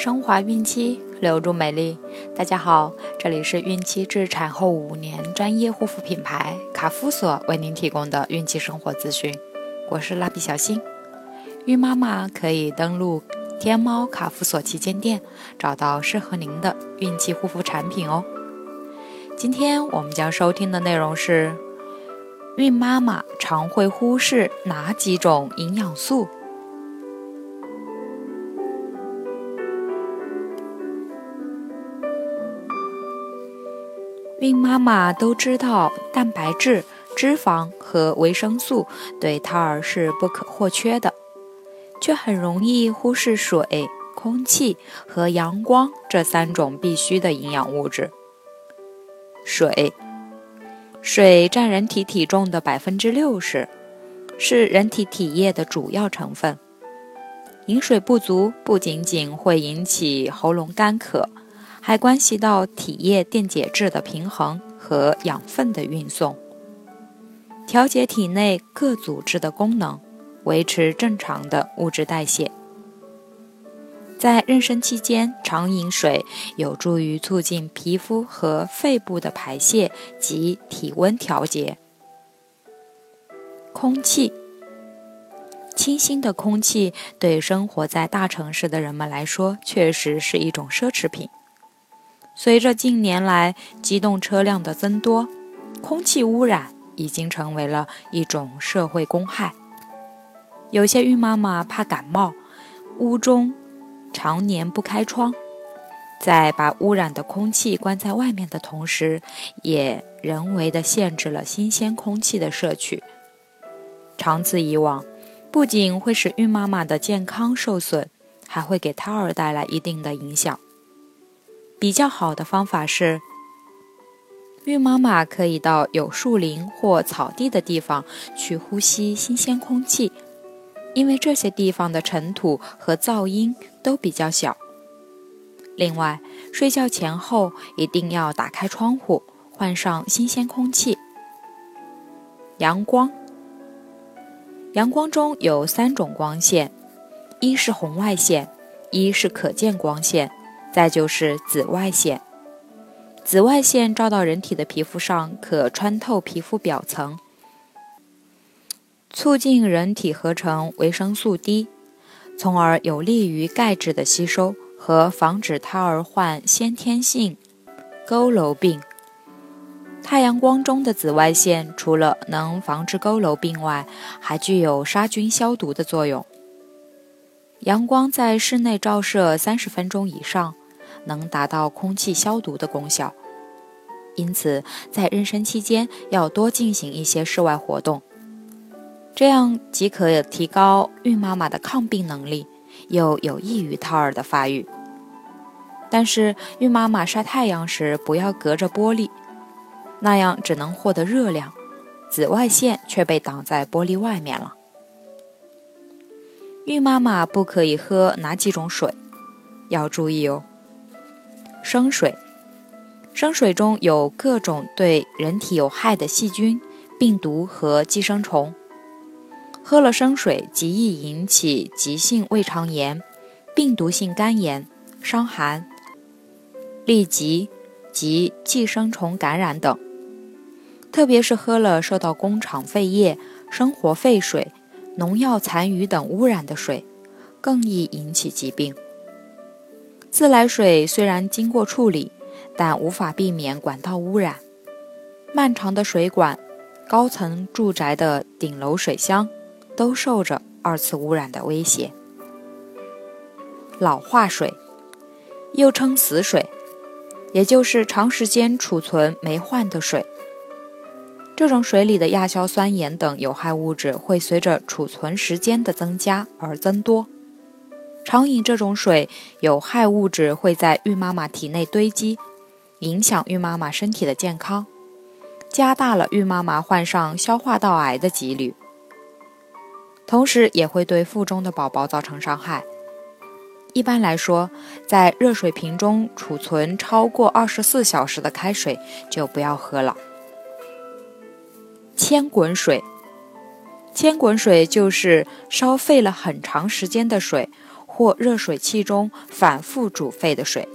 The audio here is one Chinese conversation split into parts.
升华孕期，留住美丽。大家好，这里是孕期至产后五年专业护肤品牌卡夫索为您提供的孕期生活资讯。我是蜡笔小新，孕妈妈可以登录天猫卡夫索旗舰店，找到适合您的孕期护肤产品哦。今天我们将收听的内容是：孕妈妈常会忽视哪几种营养素？孕妈妈都知道蛋白质、脂肪和维生素对胎儿是不可或缺的，却很容易忽视水、空气和阳光这三种必须的营养物质。水，水占人体体重的百分之六十，是人体体液的主要成分。饮水不足不仅仅会引起喉咙干渴。还关系到体液电解质的平衡和养分的运送，调节体内各组织的功能，维持正常的物质代谢。在妊娠期间，常饮水有助于促进皮肤和肺部的排泄及体温调节。空气，清新的空气对生活在大城市的人们来说，确实是一种奢侈品。随着近年来机动车辆的增多，空气污染已经成为了一种社会公害。有些孕妈妈怕感冒，屋中常年不开窗，在把污染的空气关在外面的同时，也人为的限制了新鲜空气的摄取。长此以往，不仅会使孕妈妈的健康受损，还会给胎儿带来一定的影响。比较好的方法是，孕妈妈可以到有树林或草地的地方去呼吸新鲜空气，因为这些地方的尘土和噪音都比较小。另外，睡觉前后一定要打开窗户，换上新鲜空气。阳光，阳光中有三种光线，一是红外线，一是可见光线。再就是紫外线，紫外线照到人体的皮肤上，可穿透皮肤表层，促进人体合成维生素 D，从而有利于钙质的吸收和防止胎儿患先天性佝偻病。太阳光中的紫外线除了能防治佝偻病外，还具有杀菌消毒的作用。阳光在室内照射三十分钟以上。能达到空气消毒的功效，因此在妊娠期间要多进行一些室外活动，这样既可提高孕妈妈的抗病能力，又有益于胎儿的发育。但是孕妈妈晒太阳时不要隔着玻璃，那样只能获得热量，紫外线却被挡在玻璃外面了。孕妈妈不可以喝哪几种水？要注意哦。生水，生水中有各种对人体有害的细菌、病毒和寄生虫。喝了生水极易引起急性胃肠炎、病毒性肝炎、伤寒、痢疾及寄生虫感染等。特别是喝了受到工厂废液、生活废水、农药残余等污染的水，更易引起疾病。自来水虽然经过处理，但无法避免管道污染。漫长的水管、高层住宅的顶楼水箱，都受着二次污染的威胁。老化水，又称死水，也就是长时间储存没换的水。这种水里的亚硝酸盐等有害物质会随着储存时间的增加而增多。常饮这种水，有害物质会在孕妈妈体内堆积，影响孕妈妈身体的健康，加大了孕妈妈患上消化道癌的几率，同时也会对腹中的宝宝造成伤害。一般来说，在热水瓶中储存超过二十四小时的开水就不要喝了。千滚水，千滚水就是烧沸了很长时间的水。或热水器中反复煮沸的水。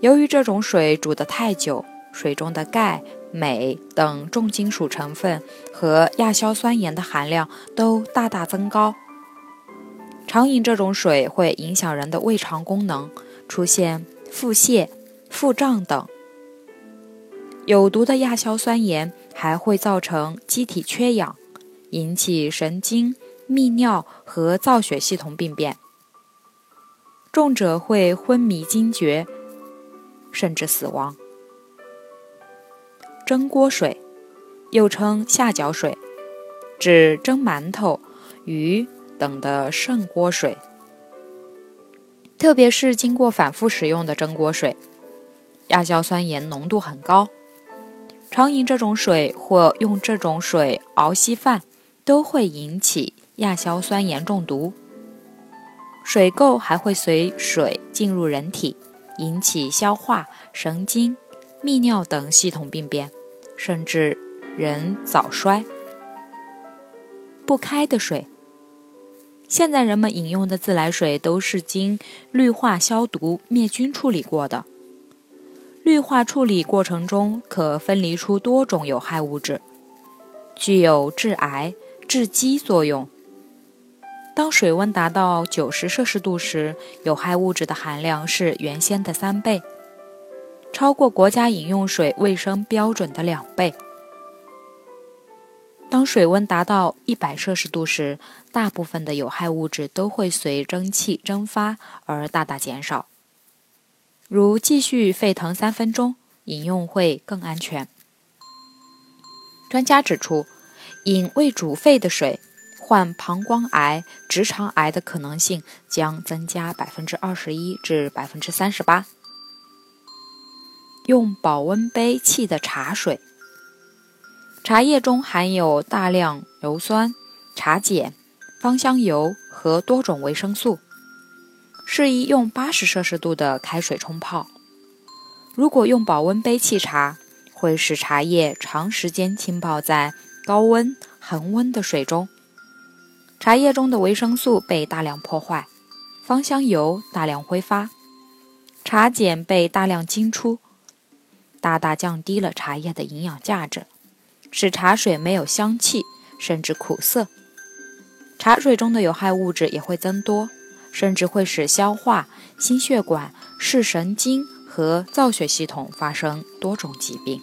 由于这种水煮得太久，水中的钙、镁等重金属成分和亚硝酸盐的含量都大大增高。常饮这种水会影响人的胃肠功能，出现腹泻、腹胀等。有毒的亚硝酸盐还会造成机体缺氧，引起神经、泌尿和造血系统病变，重者会昏迷惊厥，甚至死亡。蒸锅水，又称下脚水，指蒸馒头、鱼等的剩锅水，特别是经过反复使用的蒸锅水，亚硝酸盐浓度很高。常饮这种水或用这种水熬稀饭，都会引起亚硝酸盐中毒。水垢还会随水进入人体，引起消化、神经、泌尿等系统病变，甚至人早衰。不开的水，现在人们饮用的自来水都是经氯化消毒、灭菌处理过的。氯化处理过程中可分离出多种有害物质，具有致癌、致畸作用。当水温达到九十摄氏度时，有害物质的含量是原先的三倍，超过国家饮用水卫生标准的两倍。当水温达到一百摄氏度时，大部分的有害物质都会随蒸汽蒸发而大大减少。如继续沸腾三分钟，饮用会更安全。专家指出，饮未煮沸的水，患膀胱癌、直肠癌的可能性将增加百分之二十一至百分之三十八。用保温杯沏的茶水，茶叶中含有大量油酸、茶碱、芳香油和多种维生素。适宜用八十摄氏度的开水冲泡。如果用保温杯沏茶，会使茶叶长时间浸泡在高温恒温的水中，茶叶中的维生素被大量破坏，芳香油大量挥发，茶碱被大量浸出，大大降低了茶叶的营养价值，使茶水没有香气，甚至苦涩。茶水中的有害物质也会增多。甚至会使消化、心血管、视神经和造血系统发生多种疾病。